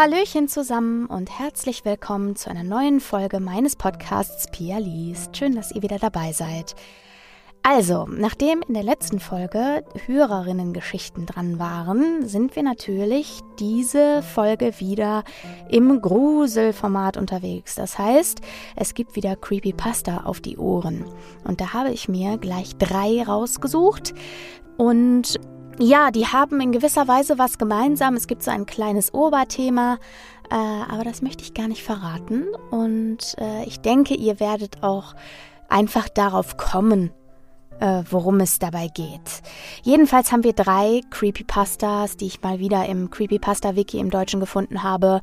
Hallöchen zusammen und herzlich willkommen zu einer neuen Folge meines Podcasts Pia liest. Schön, dass ihr wieder dabei seid. Also, nachdem in der letzten Folge Hörerinnengeschichten dran waren, sind wir natürlich diese Folge wieder im Gruselformat unterwegs. Das heißt, es gibt wieder Creepypasta auf die Ohren. Und da habe ich mir gleich drei rausgesucht. Und ja, die haben in gewisser Weise was gemeinsam. Es gibt so ein kleines Oberthema, äh, aber das möchte ich gar nicht verraten. Und äh, ich denke, ihr werdet auch einfach darauf kommen, äh, worum es dabei geht. Jedenfalls haben wir drei Creepypastas, die ich mal wieder im Creepypasta-Wiki im Deutschen gefunden habe.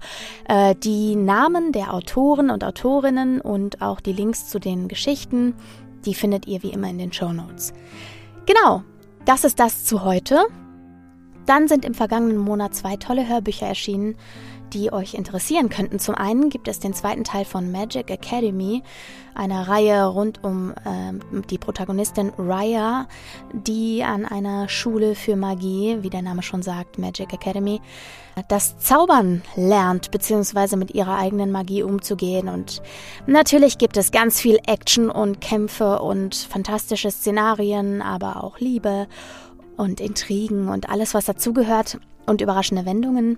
Äh, die Namen der Autoren und Autorinnen und auch die Links zu den Geschichten, die findet ihr wie immer in den Show Notes. Genau, das ist das zu heute. Dann sind im vergangenen Monat zwei tolle Hörbücher erschienen, die euch interessieren könnten. Zum einen gibt es den zweiten Teil von Magic Academy, einer Reihe rund um äh, die Protagonistin Raya, die an einer Schule für Magie, wie der Name schon sagt, Magic Academy, das Zaubern lernt, beziehungsweise mit ihrer eigenen Magie umzugehen. Und natürlich gibt es ganz viel Action und Kämpfe und fantastische Szenarien, aber auch Liebe und Intrigen und alles, was dazugehört und überraschende Wendungen.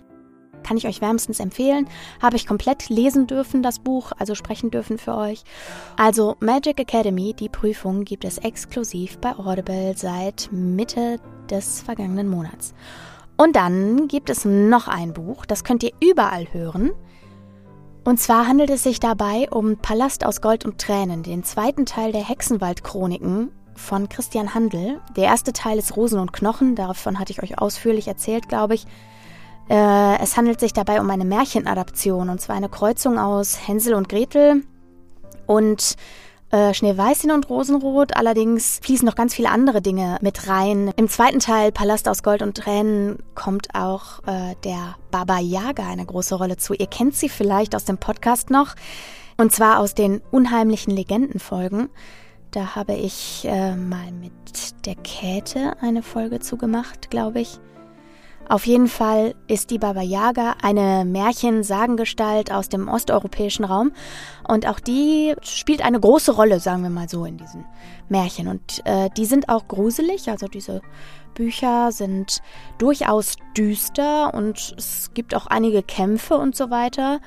Kann ich euch wärmstens empfehlen. Habe ich komplett lesen dürfen, das Buch, also sprechen dürfen für euch. Also Magic Academy, die Prüfung gibt es exklusiv bei Audible seit Mitte des vergangenen Monats. Und dann gibt es noch ein Buch, das könnt ihr überall hören. Und zwar handelt es sich dabei um Palast aus Gold und Tränen, den zweiten Teil der Hexenwald-Chroniken von Christian Handel. Der erste Teil ist Rosen und Knochen, davon hatte ich euch ausführlich erzählt, glaube ich. Äh, es handelt sich dabei um eine Märchenadaption, und zwar eine Kreuzung aus Hänsel und Gretel und äh, Schneeweißchen und Rosenrot. Allerdings fließen noch ganz viele andere Dinge mit rein. Im zweiten Teil, Palast aus Gold und Tränen, kommt auch äh, der Baba Yaga eine große Rolle zu. Ihr kennt sie vielleicht aus dem Podcast noch. Und zwar aus den unheimlichen Legendenfolgen. Da habe ich äh, mal mit der Käthe eine Folge zugemacht, glaube ich. Auf jeden Fall ist die Baba Yaga eine Märchensagengestalt aus dem osteuropäischen Raum und auch die spielt eine große Rolle, sagen wir mal so, in diesen Märchen. Und äh, die sind auch gruselig, also diese Bücher sind durchaus düster und es gibt auch einige Kämpfe und so weiter,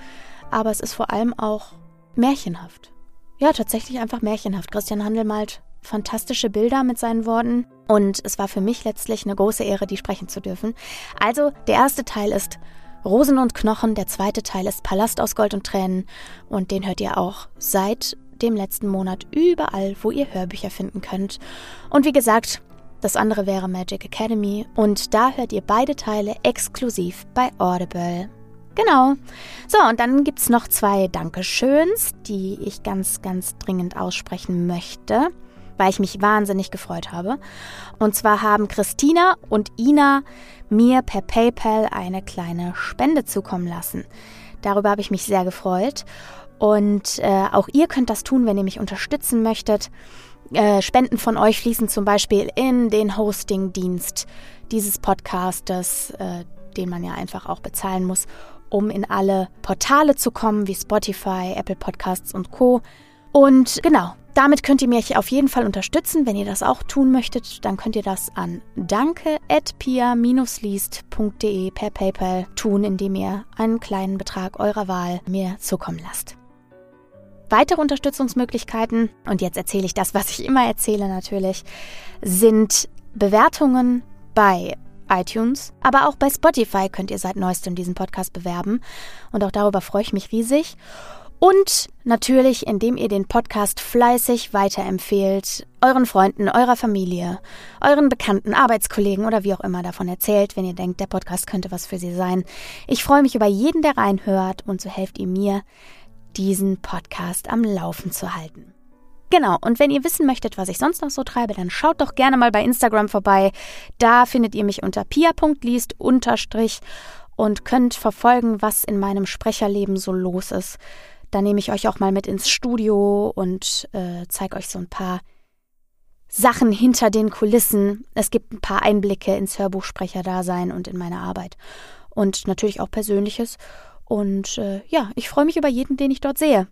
aber es ist vor allem auch märchenhaft. Ja, tatsächlich einfach märchenhaft. Christian Handel malt fantastische Bilder mit seinen Worten und es war für mich letztlich eine große Ehre, die sprechen zu dürfen. Also, der erste Teil ist Rosen und Knochen, der zweite Teil ist Palast aus Gold und Tränen und den hört ihr auch seit dem letzten Monat überall, wo ihr Hörbücher finden könnt. Und wie gesagt, das andere wäre Magic Academy und da hört ihr beide Teile exklusiv bei Audible. Genau. So, und dann gibt es noch zwei Dankeschöns, die ich ganz, ganz dringend aussprechen möchte weil ich mich wahnsinnig gefreut habe. Und zwar haben Christina und Ina mir per PayPal eine kleine Spende zukommen lassen. Darüber habe ich mich sehr gefreut. Und äh, auch ihr könnt das tun, wenn ihr mich unterstützen möchtet. Äh, Spenden von euch fließen zum Beispiel in den Hosting-Dienst dieses Podcastes, äh, den man ja einfach auch bezahlen muss, um in alle Portale zu kommen, wie Spotify, Apple Podcasts und Co. Und genau, damit könnt ihr mich auf jeden Fall unterstützen. Wenn ihr das auch tun möchtet, dann könnt ihr das an danke.pia-liest.de per PayPal tun, indem ihr einen kleinen Betrag eurer Wahl mir zukommen lasst. Weitere Unterstützungsmöglichkeiten, und jetzt erzähle ich das, was ich immer erzähle natürlich, sind Bewertungen bei iTunes, aber auch bei Spotify könnt ihr seit neuestem diesen Podcast bewerben. Und auch darüber freue ich mich riesig. Und natürlich, indem ihr den Podcast fleißig weiterempfehlt, euren Freunden, eurer Familie, euren Bekannten, Arbeitskollegen oder wie auch immer davon erzählt, wenn ihr denkt, der Podcast könnte was für sie sein. Ich freue mich über jeden, der reinhört und so helft ihr mir, diesen Podcast am Laufen zu halten. Genau, und wenn ihr wissen möchtet, was ich sonst noch so treibe, dann schaut doch gerne mal bei Instagram vorbei. Da findet ihr mich unter pia.liest unterstrich und könnt verfolgen, was in meinem Sprecherleben so los ist. Da nehme ich euch auch mal mit ins Studio und äh, zeige euch so ein paar Sachen hinter den Kulissen. Es gibt ein paar Einblicke ins Hörbuchsprecherdasein und in meine Arbeit. Und natürlich auch Persönliches. Und äh, ja, ich freue mich über jeden, den ich dort sehe.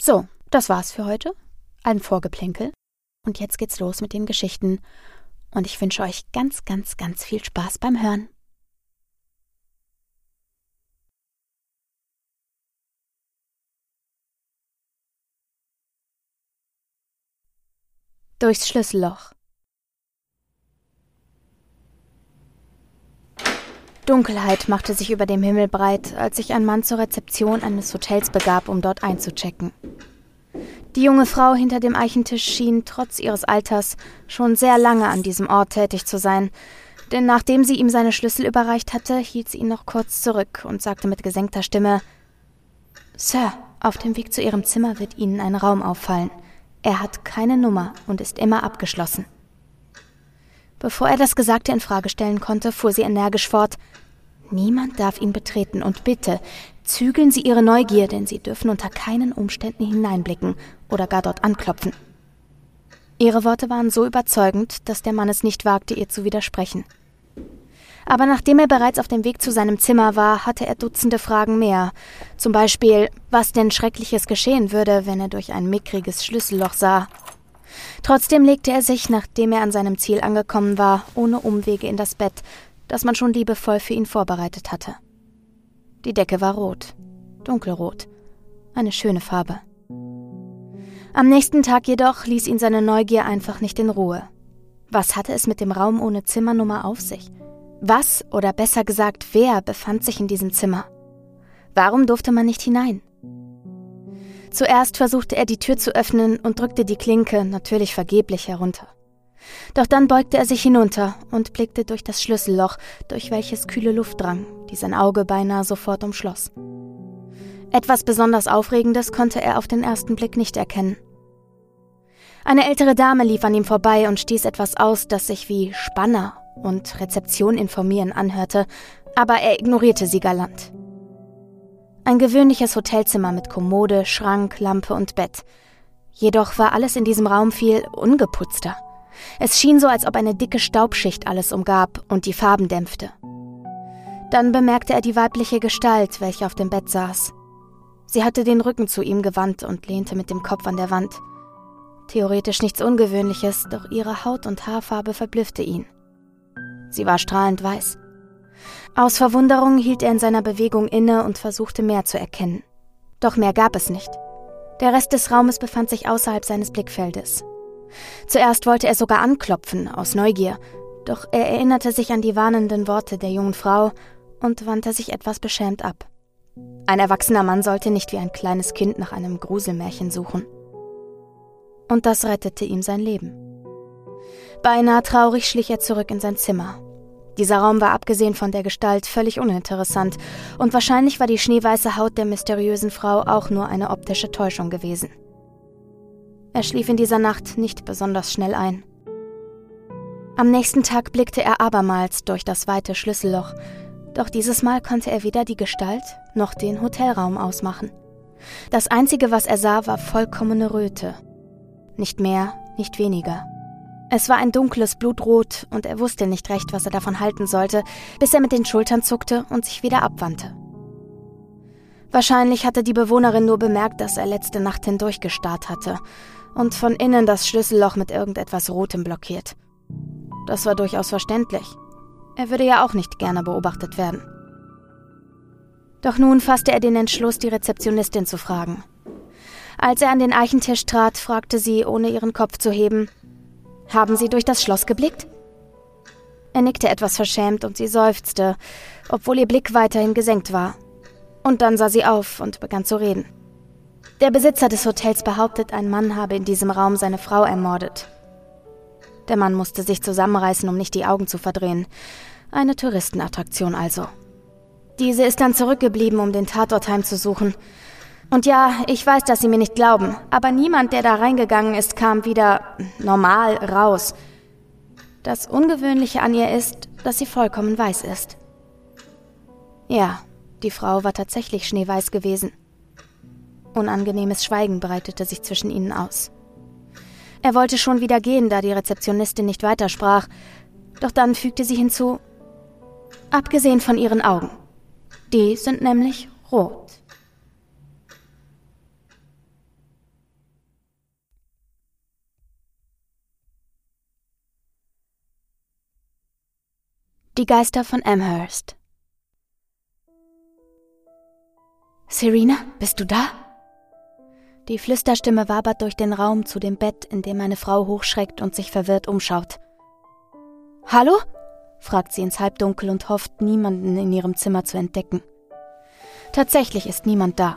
So, das war's für heute. Ein Vorgeplänkel. Und jetzt geht's los mit den Geschichten. Und ich wünsche euch ganz, ganz, ganz viel Spaß beim Hören. Durchs Schlüsselloch. Dunkelheit machte sich über dem Himmel breit, als sich ein Mann zur Rezeption eines Hotels begab, um dort einzuchecken. Die junge Frau hinter dem Eichentisch schien trotz ihres Alters schon sehr lange an diesem Ort tätig zu sein, denn nachdem sie ihm seine Schlüssel überreicht hatte, hielt sie ihn noch kurz zurück und sagte mit gesenkter Stimme Sir, auf dem Weg zu Ihrem Zimmer wird Ihnen ein Raum auffallen. Er hat keine Nummer und ist immer abgeschlossen. Bevor er das Gesagte in Frage stellen konnte, fuhr sie energisch fort. Niemand darf ihn betreten und bitte, zügeln Sie Ihre Neugier, denn Sie dürfen unter keinen Umständen hineinblicken oder gar dort anklopfen. Ihre Worte waren so überzeugend, dass der Mann es nicht wagte, ihr zu widersprechen. Aber nachdem er bereits auf dem Weg zu seinem Zimmer war, hatte er Dutzende Fragen mehr. Zum Beispiel, was denn Schreckliches geschehen würde, wenn er durch ein mickriges Schlüsselloch sah. Trotzdem legte er sich, nachdem er an seinem Ziel angekommen war, ohne Umwege in das Bett, das man schon liebevoll für ihn vorbereitet hatte. Die Decke war rot, dunkelrot, eine schöne Farbe. Am nächsten Tag jedoch ließ ihn seine Neugier einfach nicht in Ruhe. Was hatte es mit dem Raum ohne Zimmernummer auf sich? Was, oder besser gesagt, wer befand sich in diesem Zimmer? Warum durfte man nicht hinein? Zuerst versuchte er die Tür zu öffnen und drückte die Klinke, natürlich vergeblich, herunter. Doch dann beugte er sich hinunter und blickte durch das Schlüsselloch, durch welches kühle Luft drang, die sein Auge beinahe sofort umschloss. Etwas besonders Aufregendes konnte er auf den ersten Blick nicht erkennen. Eine ältere Dame lief an ihm vorbei und stieß etwas aus, das sich wie Spanner und Rezeption informieren anhörte, aber er ignorierte sie galant. Ein gewöhnliches Hotelzimmer mit Kommode, Schrank, Lampe und Bett. Jedoch war alles in diesem Raum viel ungeputzter. Es schien so, als ob eine dicke Staubschicht alles umgab und die Farben dämpfte. Dann bemerkte er die weibliche Gestalt, welche auf dem Bett saß. Sie hatte den Rücken zu ihm gewandt und lehnte mit dem Kopf an der Wand. Theoretisch nichts Ungewöhnliches, doch ihre Haut und Haarfarbe verblüffte ihn. Sie war strahlend weiß. Aus Verwunderung hielt er in seiner Bewegung inne und versuchte mehr zu erkennen. Doch mehr gab es nicht. Der Rest des Raumes befand sich außerhalb seines Blickfeldes. Zuerst wollte er sogar anklopfen, aus Neugier, doch er erinnerte sich an die warnenden Worte der jungen Frau und wandte sich etwas beschämt ab. Ein erwachsener Mann sollte nicht wie ein kleines Kind nach einem Gruselmärchen suchen. Und das rettete ihm sein Leben. Beinahe traurig schlich er zurück in sein Zimmer. Dieser Raum war abgesehen von der Gestalt völlig uninteressant, und wahrscheinlich war die schneeweiße Haut der mysteriösen Frau auch nur eine optische Täuschung gewesen. Er schlief in dieser Nacht nicht besonders schnell ein. Am nächsten Tag blickte er abermals durch das weite Schlüsselloch, doch dieses Mal konnte er weder die Gestalt noch den Hotelraum ausmachen. Das Einzige, was er sah, war vollkommene Röte. Nicht mehr, nicht weniger. Es war ein dunkles Blutrot und er wusste nicht recht, was er davon halten sollte, bis er mit den Schultern zuckte und sich wieder abwandte. Wahrscheinlich hatte die Bewohnerin nur bemerkt, dass er letzte Nacht hindurch gestarrt hatte und von innen das Schlüsselloch mit irgendetwas Rotem blockiert. Das war durchaus verständlich. Er würde ja auch nicht gerne beobachtet werden. Doch nun fasste er den Entschluss, die Rezeptionistin zu fragen. Als er an den Eichentisch trat, fragte sie, ohne ihren Kopf zu heben, haben Sie durch das Schloss geblickt? Er nickte etwas verschämt und sie seufzte, obwohl ihr Blick weiterhin gesenkt war. Und dann sah sie auf und begann zu reden. Der Besitzer des Hotels behauptet, ein Mann habe in diesem Raum seine Frau ermordet. Der Mann musste sich zusammenreißen, um nicht die Augen zu verdrehen. Eine Touristenattraktion also. Diese ist dann zurückgeblieben, um den Tatort heimzusuchen. Und ja, ich weiß, dass Sie mir nicht glauben, aber niemand, der da reingegangen ist, kam wieder normal raus. Das Ungewöhnliche an ihr ist, dass sie vollkommen weiß ist. Ja, die Frau war tatsächlich schneeweiß gewesen. Unangenehmes Schweigen breitete sich zwischen ihnen aus. Er wollte schon wieder gehen, da die Rezeptionistin nicht weitersprach, doch dann fügte sie hinzu, abgesehen von ihren Augen. Die sind nämlich rot. Die Geister von Amherst. Serena, bist du da? Die Flüsterstimme wabert durch den Raum zu dem Bett, in dem meine Frau hochschreckt und sich verwirrt umschaut. Hallo? fragt sie ins Halbdunkel und hofft, niemanden in ihrem Zimmer zu entdecken. Tatsächlich ist niemand da.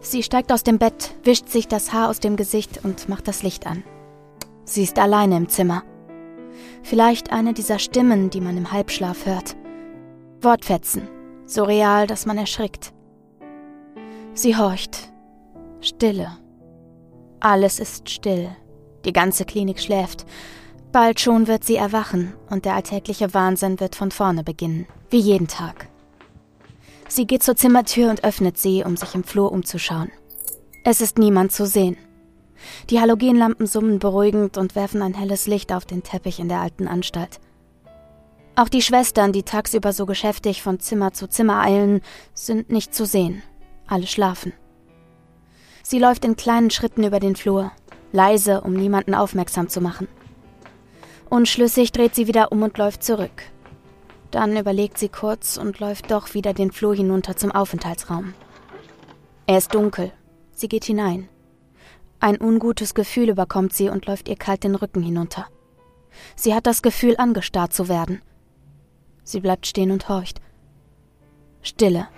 Sie steigt aus dem Bett, wischt sich das Haar aus dem Gesicht und macht das Licht an. Sie ist alleine im Zimmer. Vielleicht eine dieser Stimmen, die man im Halbschlaf hört. Wortfetzen, so real, dass man erschrickt. Sie horcht. Stille. Alles ist still. Die ganze Klinik schläft. Bald schon wird sie erwachen und der alltägliche Wahnsinn wird von vorne beginnen, wie jeden Tag. Sie geht zur Zimmertür und öffnet sie, um sich im Flur umzuschauen. Es ist niemand zu sehen. Die Halogenlampen summen beruhigend und werfen ein helles Licht auf den Teppich in der alten Anstalt. Auch die Schwestern, die tagsüber so geschäftig von Zimmer zu Zimmer eilen, sind nicht zu sehen. Alle schlafen. Sie läuft in kleinen Schritten über den Flur, leise, um niemanden aufmerksam zu machen. Unschlüssig dreht sie wieder um und läuft zurück. Dann überlegt sie kurz und läuft doch wieder den Flur hinunter zum Aufenthaltsraum. Er ist dunkel. Sie geht hinein. Ein ungutes Gefühl überkommt sie und läuft ihr kalt den Rücken hinunter. Sie hat das Gefühl, angestarrt zu werden. Sie bleibt stehen und horcht. Stille.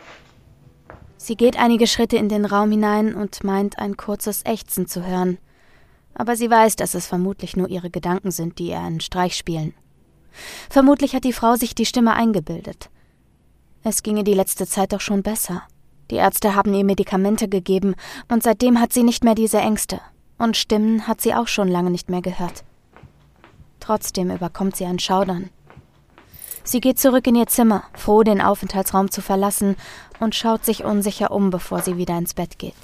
Sie geht einige Schritte in den Raum hinein und meint ein kurzes Ächzen zu hören. Aber sie weiß, dass es vermutlich nur ihre Gedanken sind, die ihr einen Streich spielen. Vermutlich hat die Frau sich die Stimme eingebildet. Es ginge die letzte Zeit doch schon besser. Die Ärzte haben ihr Medikamente gegeben, und seitdem hat sie nicht mehr diese Ängste. Und Stimmen hat sie auch schon lange nicht mehr gehört. Trotzdem überkommt sie ein Schaudern. Sie geht zurück in ihr Zimmer, froh, den Aufenthaltsraum zu verlassen, und schaut sich unsicher um, bevor sie wieder ins Bett geht.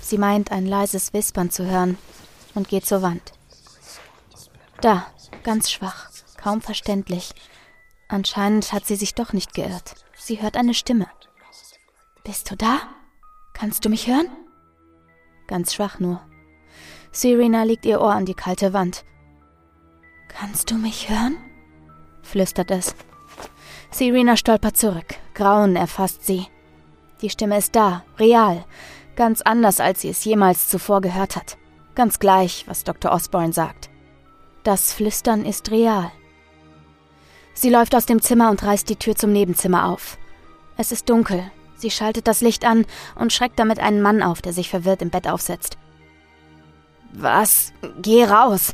Sie meint, ein leises Wispern zu hören und geht zur Wand. Da, ganz schwach, kaum verständlich. Anscheinend hat sie sich doch nicht geirrt. Sie hört eine Stimme. Bist du da? Kannst du mich hören? Ganz schwach nur. Serena legt ihr Ohr an die kalte Wand. Kannst du mich hören? flüstert es. Serena stolpert zurück. Grauen erfasst sie. Die Stimme ist da, real, ganz anders, als sie es jemals zuvor gehört hat. Ganz gleich, was Dr. Osborne sagt. Das Flüstern ist real. Sie läuft aus dem Zimmer und reißt die Tür zum Nebenzimmer auf. Es ist dunkel, Sie schaltet das Licht an und schreckt damit einen Mann auf, der sich verwirrt im Bett aufsetzt. Was? Geh raus,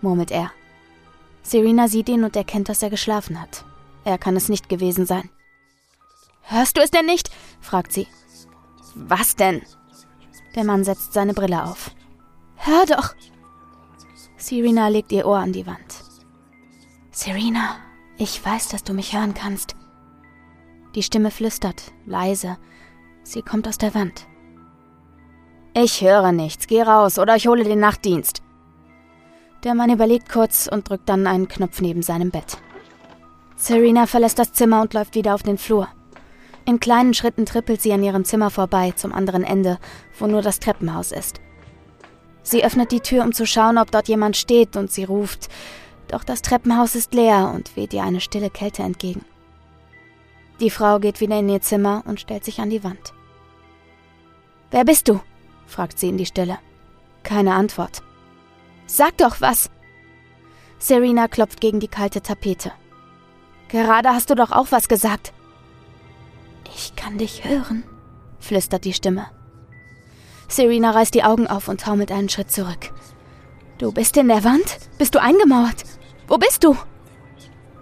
murmelt er. Serena sieht ihn und erkennt, dass er geschlafen hat. Er kann es nicht gewesen sein. Hörst du es denn nicht? fragt sie. Was denn? Der Mann setzt seine Brille auf. Hör doch! Serena legt ihr Ohr an die Wand. Serena, ich weiß, dass du mich hören kannst. Die Stimme flüstert, leise. Sie kommt aus der Wand. Ich höre nichts. Geh raus oder ich hole den Nachtdienst. Der Mann überlegt kurz und drückt dann einen Knopf neben seinem Bett. Serena verlässt das Zimmer und läuft wieder auf den Flur. In kleinen Schritten trippelt sie an ihrem Zimmer vorbei zum anderen Ende, wo nur das Treppenhaus ist. Sie öffnet die Tür, um zu schauen, ob dort jemand steht, und sie ruft, doch das Treppenhaus ist leer und weht ihr eine stille Kälte entgegen. Die Frau geht wieder in ihr Zimmer und stellt sich an die Wand. Wer bist du? fragt sie in die Stille. Keine Antwort. Sag doch was! Serena klopft gegen die kalte Tapete. Gerade hast du doch auch was gesagt. Ich kann dich hören, flüstert die Stimme. Serena reißt die Augen auf und taumelt einen Schritt zurück. Du bist in der Wand? Bist du eingemauert? Wo bist du?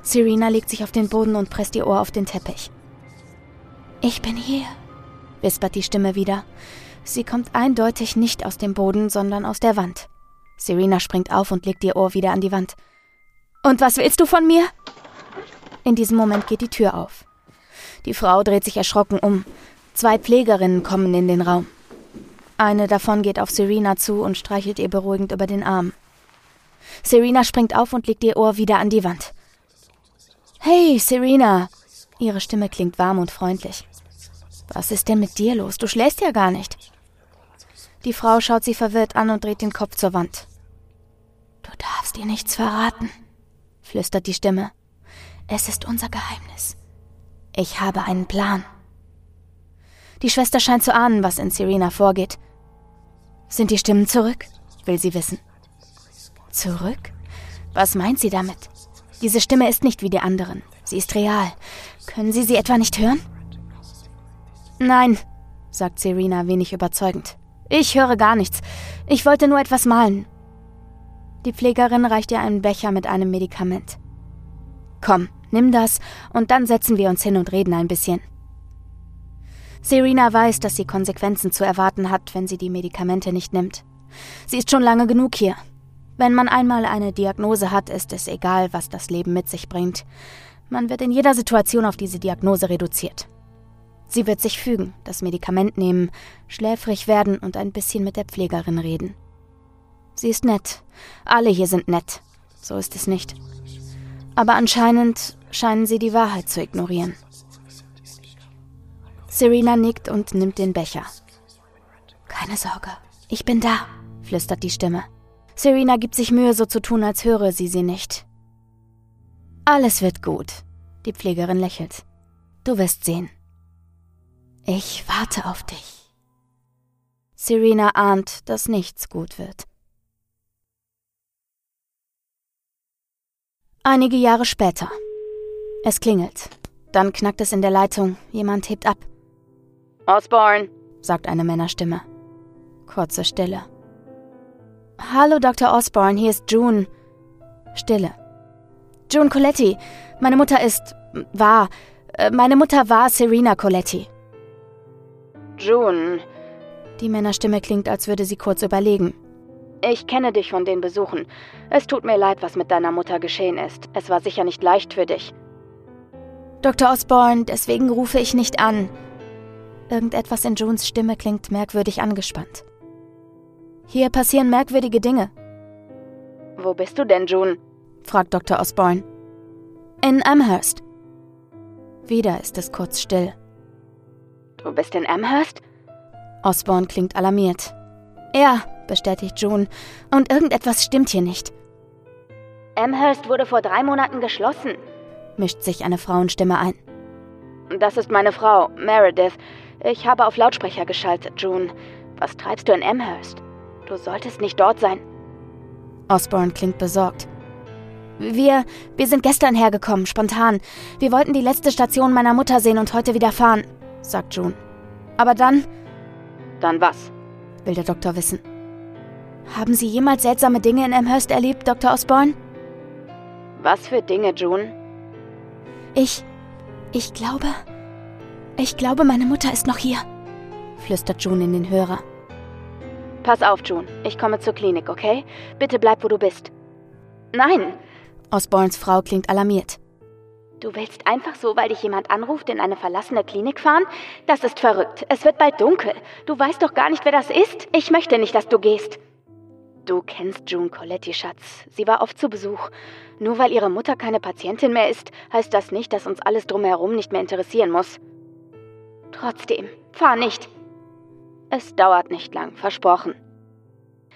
Serena legt sich auf den Boden und presst ihr Ohr auf den Teppich. Ich bin hier, wispert die Stimme wieder. Sie kommt eindeutig nicht aus dem Boden, sondern aus der Wand. Serena springt auf und legt ihr Ohr wieder an die Wand. Und was willst du von mir? In diesem Moment geht die Tür auf. Die Frau dreht sich erschrocken um. Zwei Pflegerinnen kommen in den Raum. Eine davon geht auf Serena zu und streichelt ihr beruhigend über den Arm. Serena springt auf und legt ihr Ohr wieder an die Wand. Hey, Serena! Ihre Stimme klingt warm und freundlich. Was ist denn mit dir los? Du schläfst ja gar nicht. Die Frau schaut sie verwirrt an und dreht den Kopf zur Wand. Du darfst ihr nichts verraten, flüstert die Stimme. Es ist unser Geheimnis. Ich habe einen Plan. Die Schwester scheint zu ahnen, was in Serena vorgeht. Sind die Stimmen zurück? will sie wissen. Zurück? Was meint sie damit? Diese Stimme ist nicht wie die anderen. Sie ist real. Können Sie sie etwa nicht hören? Nein, sagt Serena wenig überzeugend. Ich höre gar nichts. Ich wollte nur etwas malen. Die Pflegerin reicht ihr einen Becher mit einem Medikament. Komm, nimm das und dann setzen wir uns hin und reden ein bisschen. Serena weiß, dass sie Konsequenzen zu erwarten hat, wenn sie die Medikamente nicht nimmt. Sie ist schon lange genug hier. Wenn man einmal eine Diagnose hat, ist es egal, was das Leben mit sich bringt. Man wird in jeder Situation auf diese Diagnose reduziert. Sie wird sich fügen, das Medikament nehmen, schläfrig werden und ein bisschen mit der Pflegerin reden. Sie ist nett. Alle hier sind nett. So ist es nicht. Aber anscheinend scheinen sie die Wahrheit zu ignorieren. Serena nickt und nimmt den Becher. Keine Sorge, ich bin da, flüstert die Stimme. Serena gibt sich Mühe, so zu tun, als höre sie sie nicht. Alles wird gut. Die Pflegerin lächelt. Du wirst sehen. Ich warte auf dich. Serena ahnt, dass nichts gut wird. Einige Jahre später. Es klingelt. Dann knackt es in der Leitung. Jemand hebt ab. Osborne, sagt eine Männerstimme. Kurze Stille. Hallo, Dr. Osborne, hier ist June. Stille. June Coletti. Meine Mutter ist. war. Äh, meine Mutter war Serena Coletti. June. Die Männerstimme klingt, als würde sie kurz überlegen. Ich kenne dich von den Besuchen. Es tut mir leid, was mit deiner Mutter geschehen ist. Es war sicher nicht leicht für dich. Dr. Osborne, deswegen rufe ich nicht an. Irgendetwas in Junes Stimme klingt merkwürdig angespannt. Hier passieren merkwürdige Dinge. Wo bist du denn, June? fragt Dr. Osborne. In Amherst. Wieder ist es kurz still. Du bist in Amherst? Osborne klingt alarmiert. Ja, bestätigt June, und irgendetwas stimmt hier nicht. Amherst wurde vor drei Monaten geschlossen, mischt sich eine Frauenstimme ein. Das ist meine Frau, Meredith. Ich habe auf Lautsprecher geschaltet, June. Was treibst du in Amherst? Du solltest nicht dort sein. Osborne klingt besorgt. Wir, wir sind gestern hergekommen, spontan. Wir wollten die letzte Station meiner Mutter sehen und heute wieder fahren, sagt June. Aber dann. Dann was? will der Doktor wissen. Haben Sie jemals seltsame Dinge in Amherst erlebt, Dr. Osborne? Was für Dinge, June? Ich. Ich glaube. Ich glaube, meine Mutter ist noch hier, flüstert June in den Hörer. Pass auf, June. Ich komme zur Klinik, okay? Bitte bleib, wo du bist. Nein! Osborns Frau klingt alarmiert. Du willst einfach so, weil dich jemand anruft, in eine verlassene Klinik fahren? Das ist verrückt. Es wird bald dunkel. Du weißt doch gar nicht, wer das ist. Ich möchte nicht, dass du gehst. Du kennst June Coletti, Schatz. Sie war oft zu Besuch. Nur weil ihre Mutter keine Patientin mehr ist, heißt das nicht, dass uns alles drumherum nicht mehr interessieren muss. Trotzdem, fahr nicht. Es dauert nicht lang, versprochen.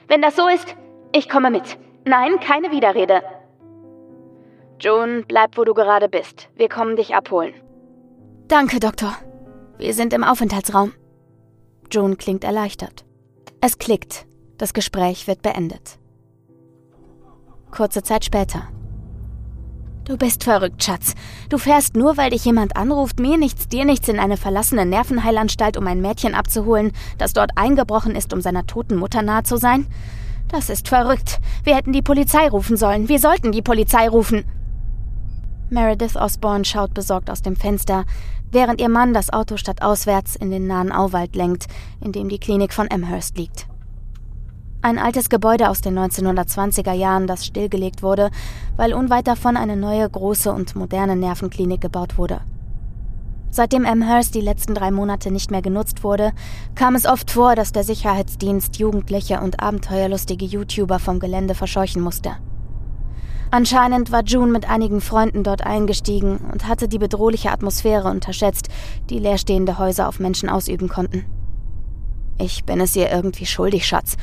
Wenn das so ist, ich komme mit. Nein, keine Widerrede. June, bleib, wo du gerade bist. Wir kommen dich abholen. Danke, Doktor. Wir sind im Aufenthaltsraum. June klingt erleichtert. Es klickt. Das Gespräch wird beendet. Kurze Zeit später. Du bist verrückt, Schatz. Du fährst nur, weil dich jemand anruft, mir nichts, dir nichts, in eine verlassene Nervenheilanstalt, um ein Mädchen abzuholen, das dort eingebrochen ist, um seiner toten Mutter nahe zu sein? Das ist verrückt. Wir hätten die Polizei rufen sollen. Wir sollten die Polizei rufen. Meredith Osborne schaut besorgt aus dem Fenster, während ihr Mann das Auto stadtauswärts in den nahen Auwald lenkt, in dem die Klinik von Amherst liegt. Ein altes Gebäude aus den 1920er Jahren, das stillgelegt wurde, weil unweit davon eine neue, große und moderne Nervenklinik gebaut wurde. Seitdem Amherst die letzten drei Monate nicht mehr genutzt wurde, kam es oft vor, dass der Sicherheitsdienst jugendliche und abenteuerlustige YouTuber vom Gelände verscheuchen musste. Anscheinend war June mit einigen Freunden dort eingestiegen und hatte die bedrohliche Atmosphäre unterschätzt, die leerstehende Häuser auf Menschen ausüben konnten. Ich bin es ihr irgendwie schuldig, Schatz.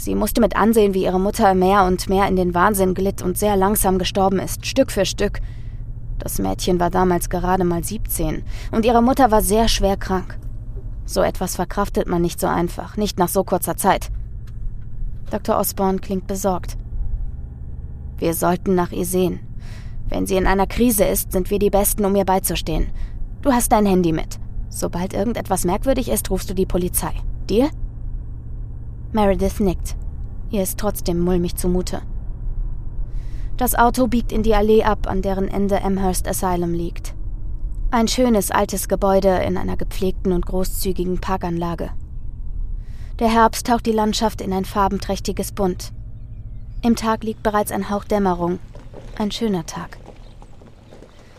Sie musste mit ansehen, wie ihre Mutter mehr und mehr in den Wahnsinn glitt und sehr langsam gestorben ist, Stück für Stück. Das Mädchen war damals gerade mal 17 und ihre Mutter war sehr schwer krank. So etwas verkraftet man nicht so einfach, nicht nach so kurzer Zeit. Dr. Osborne klingt besorgt. Wir sollten nach ihr sehen. Wenn sie in einer Krise ist, sind wir die Besten, um ihr beizustehen. Du hast dein Handy mit. Sobald irgendetwas merkwürdig ist, rufst du die Polizei. Dir? Meredith nickt. Ihr ist trotzdem mulmig zumute. Das Auto biegt in die Allee ab, an deren Ende Amherst Asylum liegt. Ein schönes altes Gebäude in einer gepflegten und großzügigen Parkanlage. Der Herbst taucht die Landschaft in ein farbenträchtiges Bunt. Im Tag liegt bereits ein Hauch Dämmerung. Ein schöner Tag.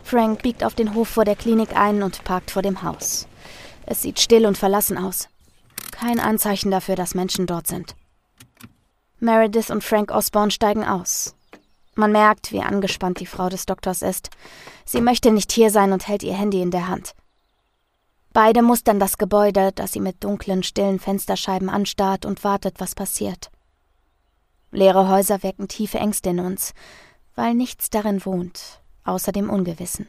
Frank biegt auf den Hof vor der Klinik ein und parkt vor dem Haus. Es sieht still und verlassen aus. Kein Anzeichen dafür, dass Menschen dort sind. Meredith und Frank Osborne steigen aus. Man merkt, wie angespannt die Frau des Doktors ist. Sie möchte nicht hier sein und hält ihr Handy in der Hand. Beide mustern das Gebäude, das sie mit dunklen, stillen Fensterscheiben anstarrt und wartet, was passiert. Leere Häuser wecken tiefe Ängste in uns, weil nichts darin wohnt, außer dem Ungewissen.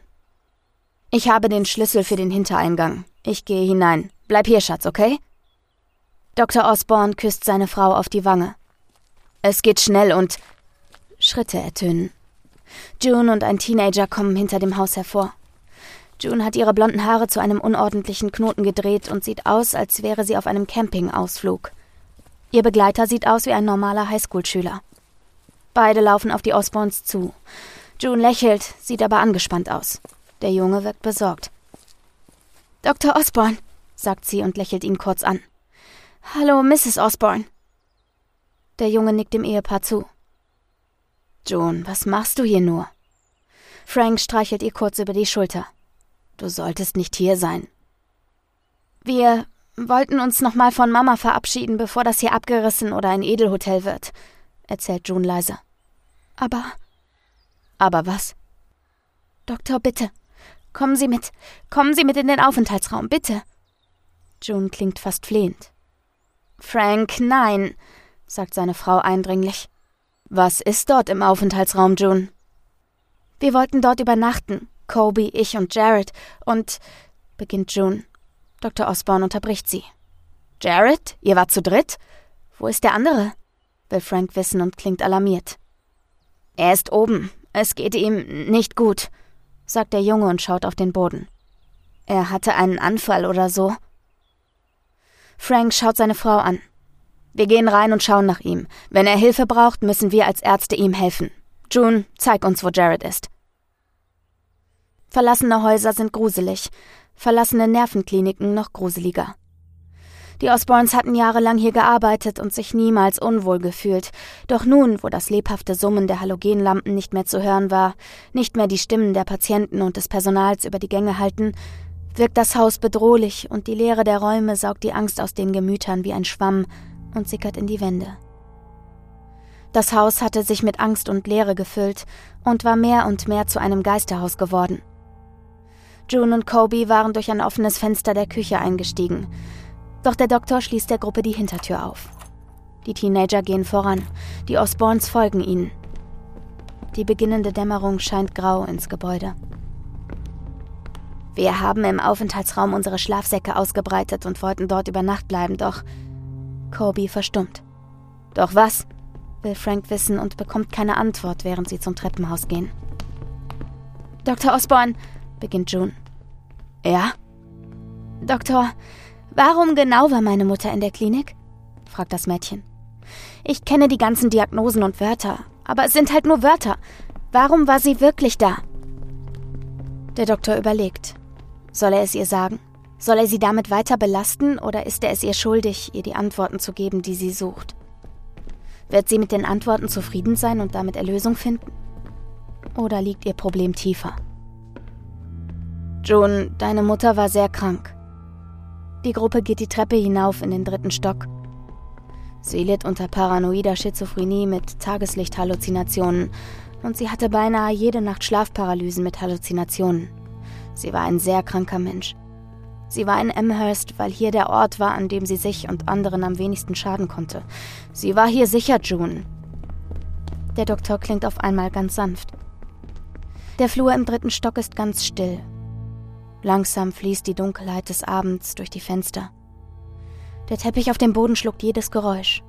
Ich habe den Schlüssel für den Hintereingang. Ich gehe hinein. Bleib hier, Schatz, okay? Dr. Osborne küsst seine Frau auf die Wange. Es geht schnell und Schritte ertönen. June und ein Teenager kommen hinter dem Haus hervor. June hat ihre blonden Haare zu einem unordentlichen Knoten gedreht und sieht aus, als wäre sie auf einem Campingausflug. Ihr Begleiter sieht aus wie ein normaler Highschoolschüler. Beide laufen auf die Osborns zu. June lächelt, sieht aber angespannt aus. Der Junge wirkt besorgt. Dr. Osborne, sagt sie und lächelt ihn kurz an. Hallo, Mrs. Osborne. Der Junge nickt dem Ehepaar zu. Joan, was machst du hier nur? Frank streichelt ihr kurz über die Schulter. Du solltest nicht hier sein. Wir wollten uns nochmal von Mama verabschieden, bevor das hier abgerissen oder ein Edelhotel wird, erzählt June leise. Aber. Aber was? Doktor, bitte. Kommen Sie mit. Kommen Sie mit in den Aufenthaltsraum, bitte. June klingt fast flehend. Frank, nein, sagt seine Frau eindringlich. Was ist dort im Aufenthaltsraum, June? Wir wollten dort übernachten. Kobe, ich und Jared. Und. beginnt June. Dr. Osborne unterbricht sie. Jared? Ihr wart zu dritt? Wo ist der andere? will Frank wissen und klingt alarmiert. Er ist oben. Es geht ihm nicht gut, sagt der Junge und schaut auf den Boden. Er hatte einen Anfall oder so. Frank schaut seine Frau an. Wir gehen rein und schauen nach ihm. Wenn er Hilfe braucht, müssen wir als Ärzte ihm helfen. June, zeig uns, wo Jared ist. Verlassene Häuser sind gruselig, verlassene Nervenkliniken noch gruseliger. Die Osborns hatten jahrelang hier gearbeitet und sich niemals unwohl gefühlt. Doch nun, wo das lebhafte Summen der Halogenlampen nicht mehr zu hören war, nicht mehr die Stimmen der Patienten und des Personals über die Gänge halten, wirkt das Haus bedrohlich und die Leere der Räume saugt die Angst aus den Gemütern wie ein Schwamm, und sickert in die Wände. Das Haus hatte sich mit Angst und Leere gefüllt und war mehr und mehr zu einem Geisterhaus geworden. June und Kobe waren durch ein offenes Fenster der Küche eingestiegen, doch der Doktor schließt der Gruppe die Hintertür auf. Die Teenager gehen voran, die Osborns folgen ihnen. Die beginnende Dämmerung scheint grau ins Gebäude. Wir haben im Aufenthaltsraum unsere Schlafsäcke ausgebreitet und wollten dort über Nacht bleiben, doch Kobe verstummt. Doch was? will Frank wissen und bekommt keine Antwort, während sie zum Treppenhaus gehen. Dr. Osborne, beginnt June. Ja? Doktor, warum genau war meine Mutter in der Klinik? fragt das Mädchen. Ich kenne die ganzen Diagnosen und Wörter, aber es sind halt nur Wörter. Warum war sie wirklich da? Der Doktor überlegt. Soll er es ihr sagen? Soll er sie damit weiter belasten oder ist er es ihr schuldig, ihr die Antworten zu geben, die sie sucht? Wird sie mit den Antworten zufrieden sein und damit Erlösung finden? Oder liegt ihr Problem tiefer? June, deine Mutter war sehr krank. Die Gruppe geht die Treppe hinauf in den dritten Stock. Sie litt unter paranoider Schizophrenie mit Tageslichthalluzinationen, Und sie hatte beinahe jede Nacht Schlafparalysen mit Halluzinationen. Sie war ein sehr kranker Mensch. Sie war in Amherst, weil hier der Ort war, an dem sie sich und anderen am wenigsten schaden konnte. Sie war hier sicher, June. Der Doktor klingt auf einmal ganz sanft. Der Flur im dritten Stock ist ganz still. Langsam fließt die Dunkelheit des Abends durch die Fenster. Der Teppich auf dem Boden schluckt jedes Geräusch.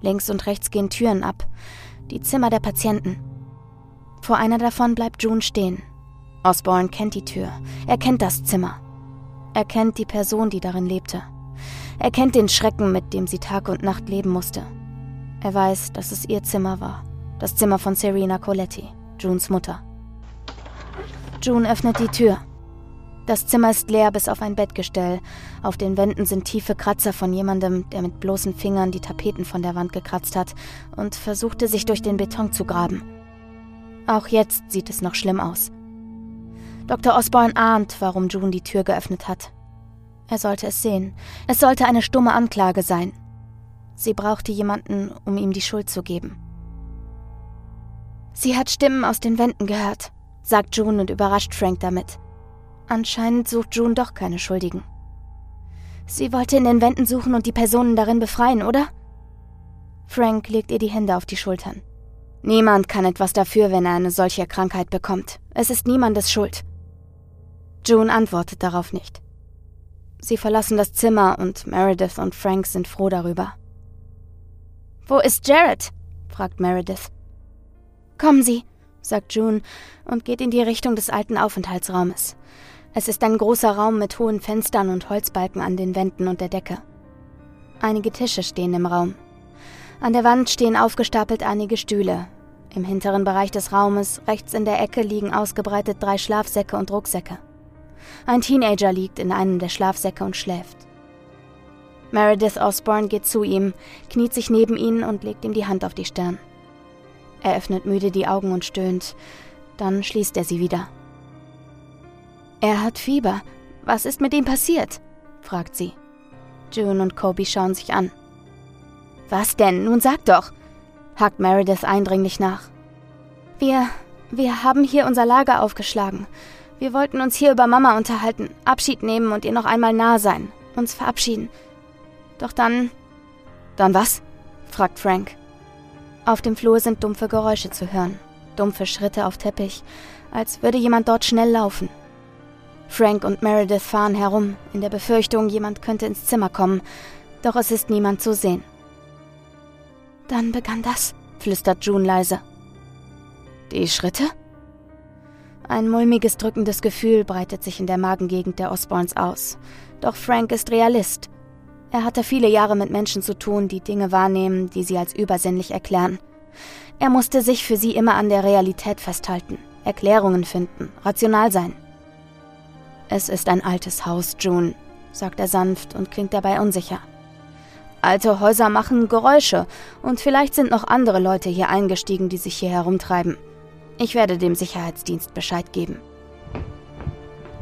Links und rechts gehen Türen ab. Die Zimmer der Patienten. Vor einer davon bleibt June stehen. Osborne kennt die Tür. Er kennt das Zimmer. Er kennt die Person, die darin lebte. Er kennt den Schrecken, mit dem sie Tag und Nacht leben musste. Er weiß, dass es ihr Zimmer war. Das Zimmer von Serena Coletti, Junes Mutter. June öffnet die Tür. Das Zimmer ist leer bis auf ein Bettgestell. Auf den Wänden sind tiefe Kratzer von jemandem, der mit bloßen Fingern die Tapeten von der Wand gekratzt hat und versuchte, sich durch den Beton zu graben. Auch jetzt sieht es noch schlimm aus. Dr. Osborne ahnt, warum June die Tür geöffnet hat. Er sollte es sehen. Es sollte eine stumme Anklage sein. Sie brauchte jemanden, um ihm die Schuld zu geben. Sie hat Stimmen aus den Wänden gehört, sagt June und überrascht Frank damit. Anscheinend sucht June doch keine Schuldigen. Sie wollte in den Wänden suchen und die Personen darin befreien, oder? Frank legt ihr die Hände auf die Schultern. Niemand kann etwas dafür, wenn er eine solche Krankheit bekommt. Es ist niemandes Schuld. June antwortet darauf nicht. Sie verlassen das Zimmer und Meredith und Frank sind froh darüber. Wo ist Jared? fragt Meredith. Kommen Sie, sagt June und geht in die Richtung des alten Aufenthaltsraumes. Es ist ein großer Raum mit hohen Fenstern und Holzbalken an den Wänden und der Decke. Einige Tische stehen im Raum. An der Wand stehen aufgestapelt einige Stühle. Im hinteren Bereich des Raumes, rechts in der Ecke, liegen ausgebreitet drei Schlafsäcke und Rucksäcke. Ein Teenager liegt in einem der Schlafsäcke und schläft. Meredith Osborne geht zu ihm, kniet sich neben ihn und legt ihm die Hand auf die Stirn. Er öffnet müde die Augen und stöhnt. Dann schließt er sie wieder. Er hat Fieber. Was ist mit ihm passiert? fragt sie. June und Kobe schauen sich an. Was denn? Nun sag doch, hakt Meredith eindringlich nach. Wir, wir haben hier unser Lager aufgeschlagen. Wir wollten uns hier über Mama unterhalten, Abschied nehmen und ihr noch einmal nah sein, uns verabschieden. Doch dann. Dann was? fragt Frank. Auf dem Flur sind dumpfe Geräusche zu hören, dumpfe Schritte auf Teppich, als würde jemand dort schnell laufen. Frank und Meredith fahren herum, in der Befürchtung, jemand könnte ins Zimmer kommen, doch es ist niemand zu sehen. Dann begann das, flüstert June leise. Die Schritte? Ein mulmiges, drückendes Gefühl breitet sich in der Magengegend der Osborns aus. Doch Frank ist Realist. Er hatte viele Jahre mit Menschen zu tun, die Dinge wahrnehmen, die sie als übersinnlich erklären. Er musste sich für sie immer an der Realität festhalten, Erklärungen finden, rational sein. Es ist ein altes Haus, June, sagt er sanft und klingt dabei unsicher. Alte Häuser machen Geräusche und vielleicht sind noch andere Leute hier eingestiegen, die sich hier herumtreiben. Ich werde dem Sicherheitsdienst Bescheid geben.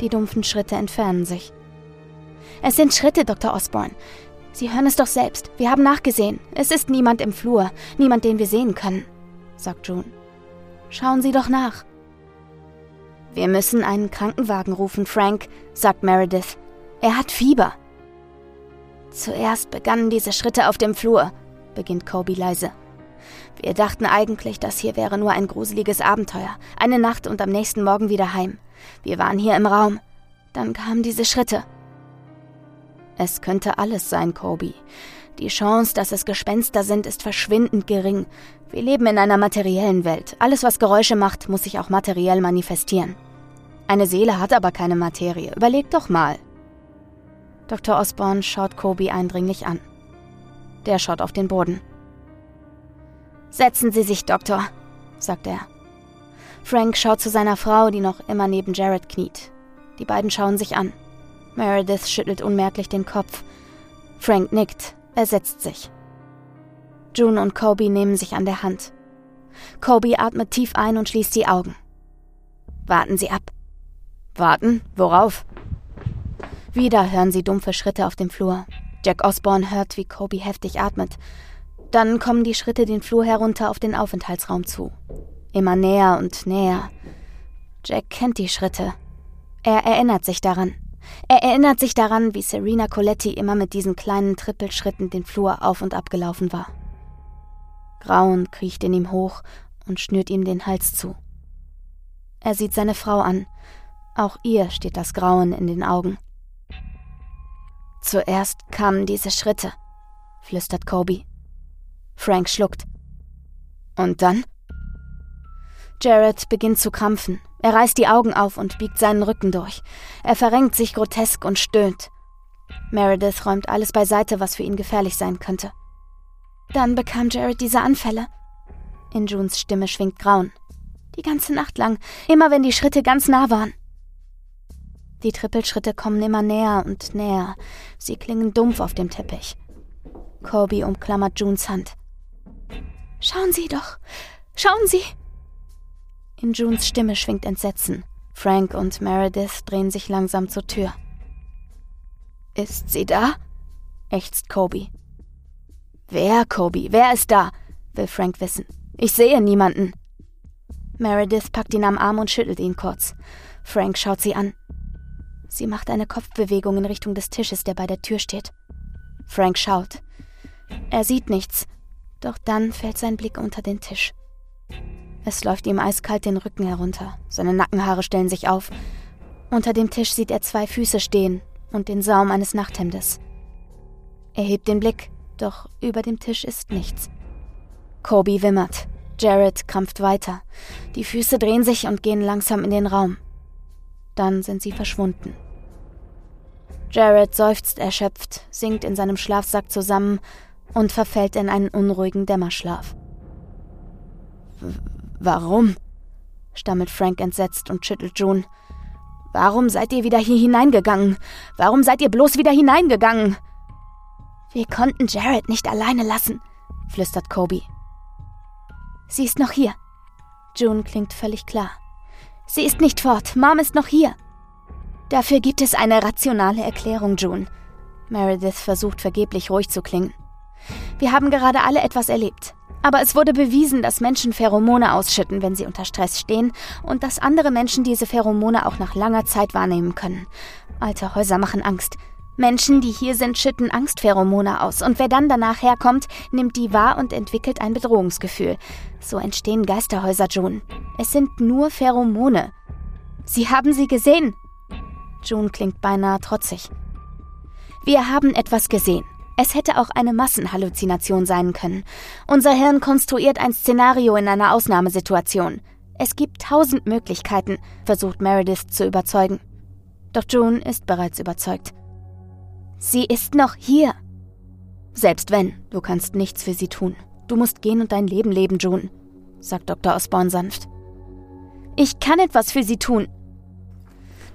Die dumpfen Schritte entfernen sich. Es sind Schritte, Dr. Osborne. Sie hören es doch selbst. Wir haben nachgesehen. Es ist niemand im Flur, niemand, den wir sehen können, sagt June. Schauen Sie doch nach. Wir müssen einen Krankenwagen rufen, Frank, sagt Meredith. Er hat Fieber. Zuerst begannen diese Schritte auf dem Flur, beginnt Kobe leise. Wir dachten eigentlich, das hier wäre nur ein gruseliges Abenteuer. Eine Nacht und am nächsten Morgen wieder heim. Wir waren hier im Raum. Dann kamen diese Schritte. Es könnte alles sein, Kobe. Die Chance, dass es Gespenster sind, ist verschwindend gering. Wir leben in einer materiellen Welt. Alles, was Geräusche macht, muss sich auch materiell manifestieren. Eine Seele hat aber keine Materie. Überleg doch mal. Dr. Osborne schaut Kobe eindringlich an. Der schaut auf den Boden. Setzen Sie sich, Doktor, sagt er. Frank schaut zu seiner Frau, die noch immer neben Jared kniet. Die beiden schauen sich an. Meredith schüttelt unmerklich den Kopf. Frank nickt. Er setzt sich. June und Kobe nehmen sich an der Hand. Kobe atmet tief ein und schließt die Augen. Warten Sie ab. Warten? Worauf? Wieder hören sie dumpfe Schritte auf dem Flur. Jack Osborne hört, wie Kobe heftig atmet. Dann kommen die Schritte den Flur herunter auf den Aufenthaltsraum zu. Immer näher und näher. Jack kennt die Schritte. Er erinnert sich daran. Er erinnert sich daran, wie Serena Coletti immer mit diesen kleinen Trippelschritten den Flur auf und ab gelaufen war. Grauen kriecht in ihm hoch und schnürt ihm den Hals zu. Er sieht seine Frau an. Auch ihr steht das Grauen in den Augen. Zuerst kamen diese Schritte, flüstert Kobe. Frank schluckt. Und dann? Jared beginnt zu krampfen. Er reißt die Augen auf und biegt seinen Rücken durch. Er verrenkt sich grotesk und stöhnt. Meredith räumt alles beiseite, was für ihn gefährlich sein könnte. Dann bekam Jared diese Anfälle. In Junes Stimme schwingt Grauen. Die ganze Nacht lang, immer wenn die Schritte ganz nah waren. Die Trippelschritte kommen immer näher und näher. Sie klingen dumpf auf dem Teppich. Kobe umklammert Junes Hand. Schauen Sie doch. Schauen Sie. In Junes Stimme schwingt Entsetzen. Frank und Meredith drehen sich langsam zur Tür. Ist sie da? ächzt Kobe. Wer, Kobe? Wer ist da? will Frank wissen. Ich sehe niemanden. Meredith packt ihn am Arm und schüttelt ihn kurz. Frank schaut sie an. Sie macht eine Kopfbewegung in Richtung des Tisches, der bei der Tür steht. Frank schaut. Er sieht nichts, doch dann fällt sein Blick unter den Tisch. Es läuft ihm eiskalt den Rücken herunter, seine Nackenhaare stellen sich auf. Unter dem Tisch sieht er zwei Füße stehen und den Saum eines Nachthemdes. Er hebt den Blick, doch über dem Tisch ist nichts. Kobe wimmert. Jared krampft weiter. Die Füße drehen sich und gehen langsam in den Raum. Dann sind sie verschwunden. Jared seufzt erschöpft, sinkt in seinem Schlafsack zusammen und verfällt in einen unruhigen Dämmerschlaf. Warum? stammelt Frank entsetzt und schüttelt June. Warum seid ihr wieder hier hineingegangen? Warum seid ihr bloß wieder hineingegangen? Wir konnten Jared nicht alleine lassen, flüstert Kobe. Sie ist noch hier. June klingt völlig klar. Sie ist nicht fort, Mom ist noch hier. Dafür gibt es eine rationale Erklärung, June. Meredith versucht vergeblich ruhig zu klingen. Wir haben gerade alle etwas erlebt. Aber es wurde bewiesen, dass Menschen Pheromone ausschütten, wenn sie unter Stress stehen, und dass andere Menschen diese Pheromone auch nach langer Zeit wahrnehmen können. Alte Häuser machen Angst. Menschen, die hier sind, schütten Angstpheromone aus, und wer dann danach herkommt, nimmt die wahr und entwickelt ein Bedrohungsgefühl. So entstehen Geisterhäuser, June. Es sind nur Pheromone. Sie haben sie gesehen. June klingt beinahe trotzig. Wir haben etwas gesehen. Es hätte auch eine Massenhalluzination sein können. Unser Hirn konstruiert ein Szenario in einer Ausnahmesituation. Es gibt tausend Möglichkeiten, versucht Meredith zu überzeugen. Doch June ist bereits überzeugt. Sie ist noch hier. Selbst wenn, du kannst nichts für sie tun. Du musst gehen und dein Leben leben, June, sagt Dr. Osborne sanft. Ich kann etwas für sie tun.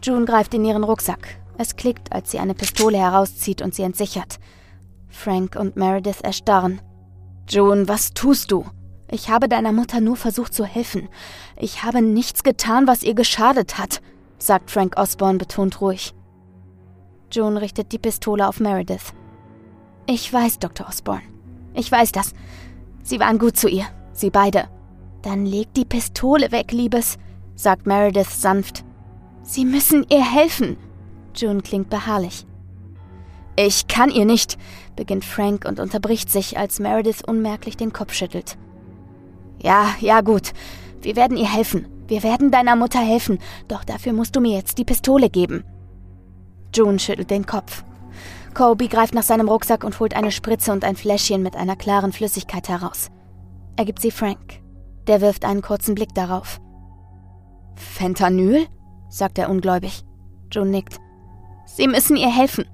June greift in ihren Rucksack. Es klickt, als sie eine Pistole herauszieht und sie entsichert. Frank und Meredith erstarren. June, was tust du? Ich habe deiner Mutter nur versucht zu helfen. Ich habe nichts getan, was ihr geschadet hat, sagt Frank Osborne betont ruhig. June richtet die Pistole auf Meredith. Ich weiß, Dr. Osborne. Ich weiß das. Sie waren gut zu ihr. Sie beide. Dann leg die Pistole weg, Liebes, sagt Meredith sanft. Sie müssen ihr helfen. June klingt beharrlich. Ich kann ihr nicht, beginnt Frank und unterbricht sich, als Meredith unmerklich den Kopf schüttelt. Ja, ja gut. Wir werden ihr helfen. Wir werden deiner Mutter helfen, doch dafür musst du mir jetzt die Pistole geben. June schüttelt den Kopf. Kobe greift nach seinem Rucksack und holt eine Spritze und ein Fläschchen mit einer klaren Flüssigkeit heraus. Er gibt sie Frank. Der wirft einen kurzen Blick darauf. Fentanyl? sagt er ungläubig. June nickt. Sie müssen ihr helfen.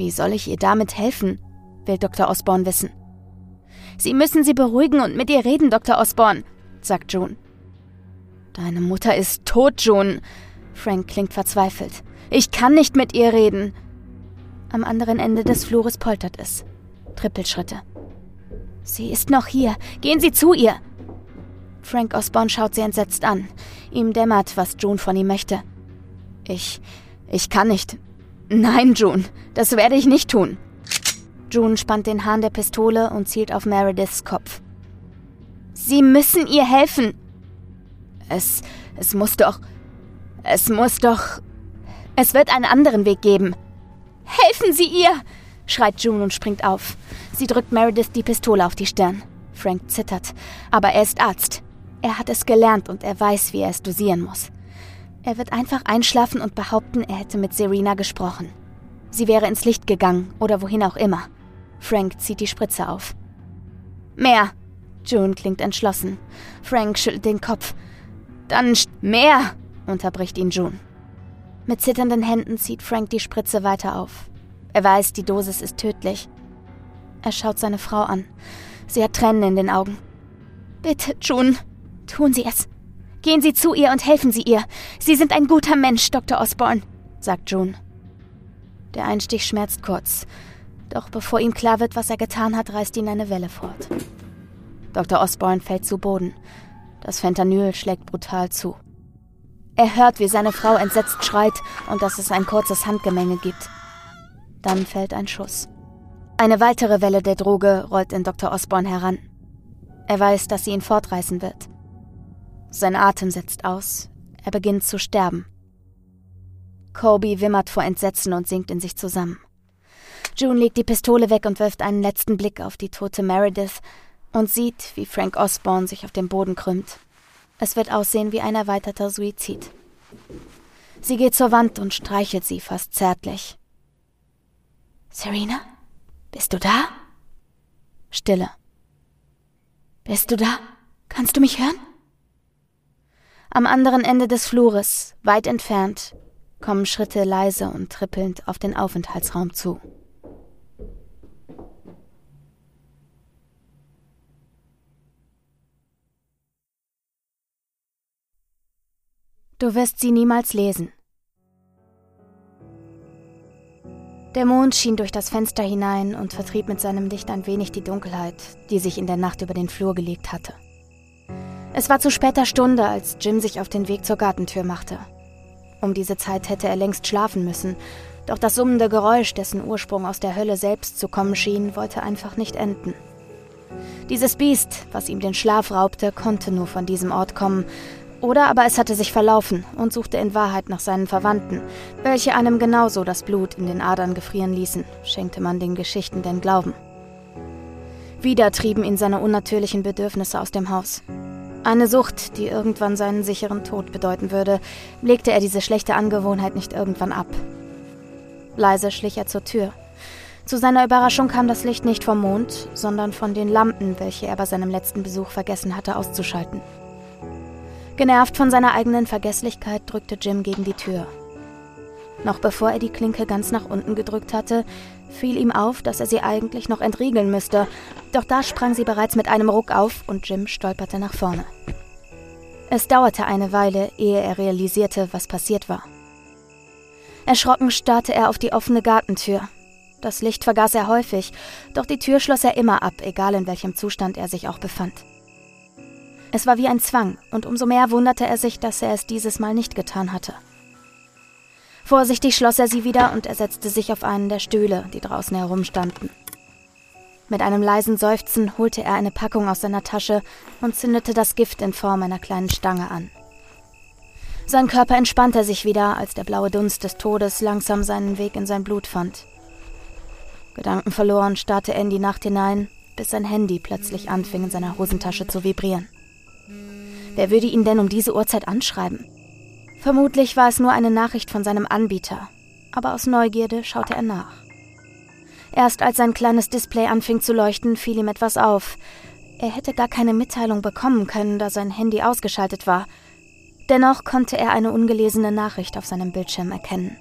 Wie soll ich ihr damit helfen? will Dr. Osborne wissen. Sie müssen sie beruhigen und mit ihr reden, Dr. Osborne, sagt June. Deine Mutter ist tot, June. Frank klingt verzweifelt. Ich kann nicht mit ihr reden. Am anderen Ende des Flures poltert es. Trippelschritte. Sie ist noch hier. Gehen Sie zu ihr. Frank Osborne schaut sie entsetzt an. Ihm dämmert, was June von ihm möchte. Ich. Ich kann nicht. Nein, June, das werde ich nicht tun. June spannt den Hahn der Pistole und zielt auf Merediths Kopf. Sie müssen ihr helfen, Es. es muss doch. Es muss doch. Es wird einen anderen Weg geben. Helfen Sie ihr! schreit June und springt auf. Sie drückt Meredith die Pistole auf die Stirn. Frank zittert, aber er ist Arzt. Er hat es gelernt und er weiß, wie er es dosieren muss. Er wird einfach einschlafen und behaupten, er hätte mit Serena gesprochen. Sie wäre ins Licht gegangen oder wohin auch immer. Frank zieht die Spritze auf. Mehr! June klingt entschlossen. Frank schüttelt den Kopf. Dann mehr! unterbricht ihn June. Mit zitternden Händen zieht Frank die Spritze weiter auf. Er weiß, die Dosis ist tödlich. Er schaut seine Frau an. Sie hat Tränen in den Augen. Bitte, June, tun Sie es. Gehen Sie zu ihr und helfen Sie ihr. Sie sind ein guter Mensch, Dr. Osborne, sagt June. Der Einstich schmerzt kurz. Doch bevor ihm klar wird, was er getan hat, reißt ihn eine Welle fort. Dr. Osborne fällt zu Boden. Das Fentanyl schlägt brutal zu. Er hört, wie seine Frau entsetzt schreit und dass es ein kurzes Handgemenge gibt. Dann fällt ein Schuss. Eine weitere Welle der Droge rollt in Dr. Osborne heran. Er weiß, dass sie ihn fortreißen wird. Sein Atem setzt aus. Er beginnt zu sterben. Kobe wimmert vor Entsetzen und sinkt in sich zusammen. June legt die Pistole weg und wirft einen letzten Blick auf die tote Meredith und sieht, wie Frank Osborne sich auf dem Boden krümmt. Es wird aussehen wie ein erweiterter Suizid. Sie geht zur Wand und streichelt sie fast zärtlich. Serena? Bist du da? Stille. Bist du da? Kannst du mich hören? Am anderen Ende des Flures, weit entfernt, kommen Schritte leise und trippelnd auf den Aufenthaltsraum zu. Du wirst sie niemals lesen. Der Mond schien durch das Fenster hinein und vertrieb mit seinem Licht ein wenig die Dunkelheit, die sich in der Nacht über den Flur gelegt hatte. Es war zu später Stunde, als Jim sich auf den Weg zur Gartentür machte. Um diese Zeit hätte er längst schlafen müssen, doch das summende Geräusch, dessen Ursprung aus der Hölle selbst zu kommen schien, wollte einfach nicht enden. Dieses Biest, was ihm den Schlaf raubte, konnte nur von diesem Ort kommen, oder aber es hatte sich verlaufen und suchte in Wahrheit nach seinen Verwandten, welche einem genauso das Blut in den Adern gefrieren ließen, schenkte man den Geschichten den Glauben. Wieder trieben ihn seine unnatürlichen Bedürfnisse aus dem Haus. Eine Sucht, die irgendwann seinen sicheren Tod bedeuten würde, legte er diese schlechte Angewohnheit nicht irgendwann ab. Leise schlich er zur Tür. Zu seiner Überraschung kam das Licht nicht vom Mond, sondern von den Lampen, welche er bei seinem letzten Besuch vergessen hatte auszuschalten. Genervt von seiner eigenen Vergesslichkeit drückte Jim gegen die Tür. Noch bevor er die Klinke ganz nach unten gedrückt hatte, fiel ihm auf, dass er sie eigentlich noch entriegeln müsste, doch da sprang sie bereits mit einem Ruck auf und Jim stolperte nach vorne. Es dauerte eine Weile, ehe er realisierte, was passiert war. Erschrocken starrte er auf die offene Gartentür. Das Licht vergaß er häufig, doch die Tür schloss er immer ab, egal in welchem Zustand er sich auch befand. Es war wie ein Zwang, und umso mehr wunderte er sich, dass er es dieses Mal nicht getan hatte. Vorsichtig schloss er sie wieder und er setzte sich auf einen der Stühle, die draußen herumstanden. Mit einem leisen Seufzen holte er eine Packung aus seiner Tasche und zündete das Gift in Form einer kleinen Stange an. Sein Körper entspannte sich wieder, als der blaue Dunst des Todes langsam seinen Weg in sein Blut fand. Gedankenverloren starrte er in die Nacht hinein, bis sein Handy plötzlich anfing in seiner Hosentasche zu vibrieren. Wer würde ihn denn um diese Uhrzeit anschreiben? Vermutlich war es nur eine Nachricht von seinem Anbieter, aber aus Neugierde schaute er nach. Erst als sein kleines Display anfing zu leuchten, fiel ihm etwas auf. Er hätte gar keine Mitteilung bekommen können, da sein Handy ausgeschaltet war. Dennoch konnte er eine ungelesene Nachricht auf seinem Bildschirm erkennen.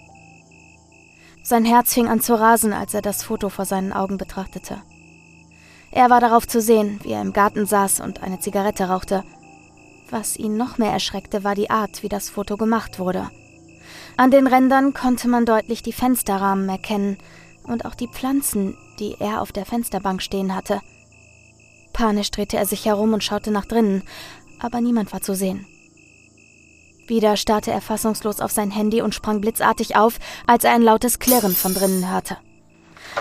Sein Herz fing an zu rasen, als er das Foto vor seinen Augen betrachtete. Er war darauf zu sehen, wie er im Garten saß und eine Zigarette rauchte. Was ihn noch mehr erschreckte, war die Art, wie das Foto gemacht wurde. An den Rändern konnte man deutlich die Fensterrahmen erkennen und auch die Pflanzen, die er auf der Fensterbank stehen hatte. Panisch drehte er sich herum und schaute nach drinnen, aber niemand war zu sehen. Wieder starrte er fassungslos auf sein Handy und sprang blitzartig auf, als er ein lautes Klirren von drinnen hörte.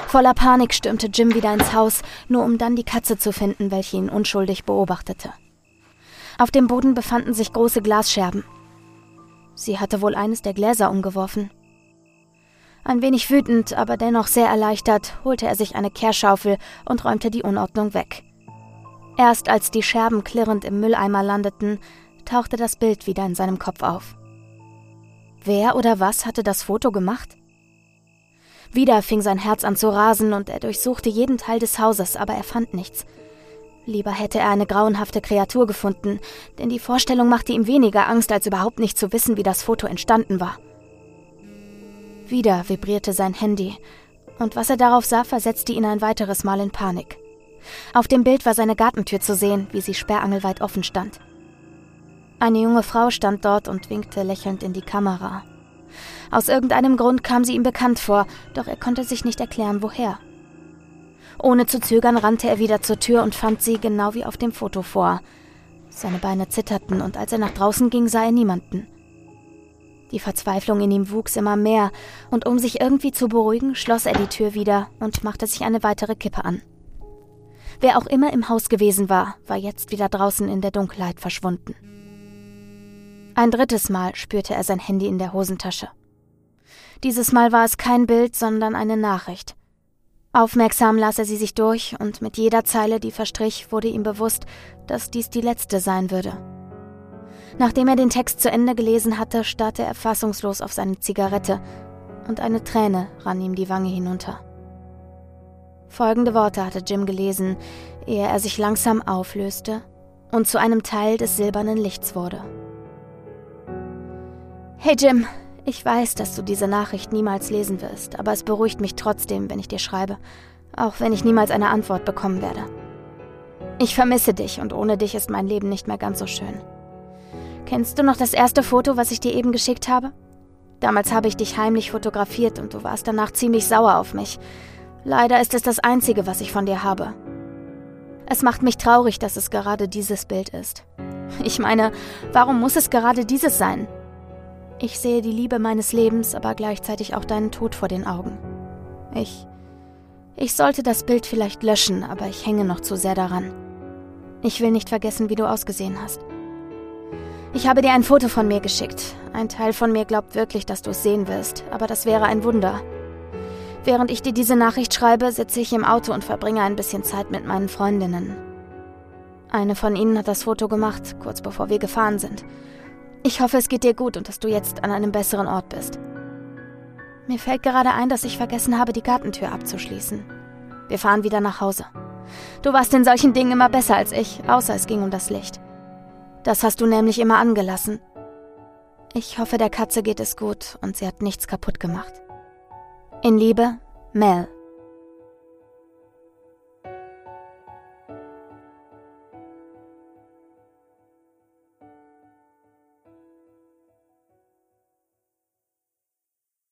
Voller Panik stürmte Jim wieder ins Haus, nur um dann die Katze zu finden, welche ihn unschuldig beobachtete. Auf dem Boden befanden sich große Glasscherben. Sie hatte wohl eines der Gläser umgeworfen. Ein wenig wütend, aber dennoch sehr erleichtert, holte er sich eine Kehrschaufel und räumte die Unordnung weg. Erst als die Scherben klirrend im Mülleimer landeten, tauchte das Bild wieder in seinem Kopf auf. Wer oder was hatte das Foto gemacht? Wieder fing sein Herz an zu rasen und er durchsuchte jeden Teil des Hauses, aber er fand nichts. Lieber hätte er eine grauenhafte Kreatur gefunden, denn die Vorstellung machte ihm weniger Angst, als überhaupt nicht zu wissen, wie das Foto entstanden war. Wieder vibrierte sein Handy, und was er darauf sah, versetzte ihn ein weiteres Mal in Panik. Auf dem Bild war seine Gartentür zu sehen, wie sie sperrangelweit offen stand. Eine junge Frau stand dort und winkte lächelnd in die Kamera. Aus irgendeinem Grund kam sie ihm bekannt vor, doch er konnte sich nicht erklären, woher. Ohne zu zögern rannte er wieder zur Tür und fand sie genau wie auf dem Foto vor. Seine Beine zitterten und als er nach draußen ging, sah er niemanden. Die Verzweiflung in ihm wuchs immer mehr, und um sich irgendwie zu beruhigen, schloss er die Tür wieder und machte sich eine weitere Kippe an. Wer auch immer im Haus gewesen war, war jetzt wieder draußen in der Dunkelheit verschwunden. Ein drittes Mal spürte er sein Handy in der Hosentasche. Dieses Mal war es kein Bild, sondern eine Nachricht. Aufmerksam las er sie sich durch, und mit jeder Zeile, die verstrich, wurde ihm bewusst, dass dies die letzte sein würde. Nachdem er den Text zu Ende gelesen hatte, starrte er fassungslos auf seine Zigarette, und eine Träne rann ihm die Wange hinunter. Folgende Worte hatte Jim gelesen, ehe er sich langsam auflöste und zu einem Teil des silbernen Lichts wurde. Hey Jim, ich weiß, dass du diese Nachricht niemals lesen wirst, aber es beruhigt mich trotzdem, wenn ich dir schreibe, auch wenn ich niemals eine Antwort bekommen werde. Ich vermisse dich und ohne dich ist mein Leben nicht mehr ganz so schön. Kennst du noch das erste Foto, was ich dir eben geschickt habe? Damals habe ich dich heimlich fotografiert und du warst danach ziemlich sauer auf mich. Leider ist es das einzige, was ich von dir habe. Es macht mich traurig, dass es gerade dieses Bild ist. Ich meine, warum muss es gerade dieses sein? Ich sehe die Liebe meines Lebens, aber gleichzeitig auch deinen Tod vor den Augen. Ich. Ich sollte das Bild vielleicht löschen, aber ich hänge noch zu sehr daran. Ich will nicht vergessen, wie du ausgesehen hast. Ich habe dir ein Foto von mir geschickt. Ein Teil von mir glaubt wirklich, dass du es sehen wirst, aber das wäre ein Wunder. Während ich dir diese Nachricht schreibe, sitze ich im Auto und verbringe ein bisschen Zeit mit meinen Freundinnen. Eine von ihnen hat das Foto gemacht, kurz bevor wir gefahren sind. Ich hoffe, es geht dir gut und dass du jetzt an einem besseren Ort bist. Mir fällt gerade ein, dass ich vergessen habe, die Gartentür abzuschließen. Wir fahren wieder nach Hause. Du warst in solchen Dingen immer besser als ich, außer es ging um das Licht. Das hast du nämlich immer angelassen. Ich hoffe, der Katze geht es gut und sie hat nichts kaputt gemacht. In Liebe, Mel.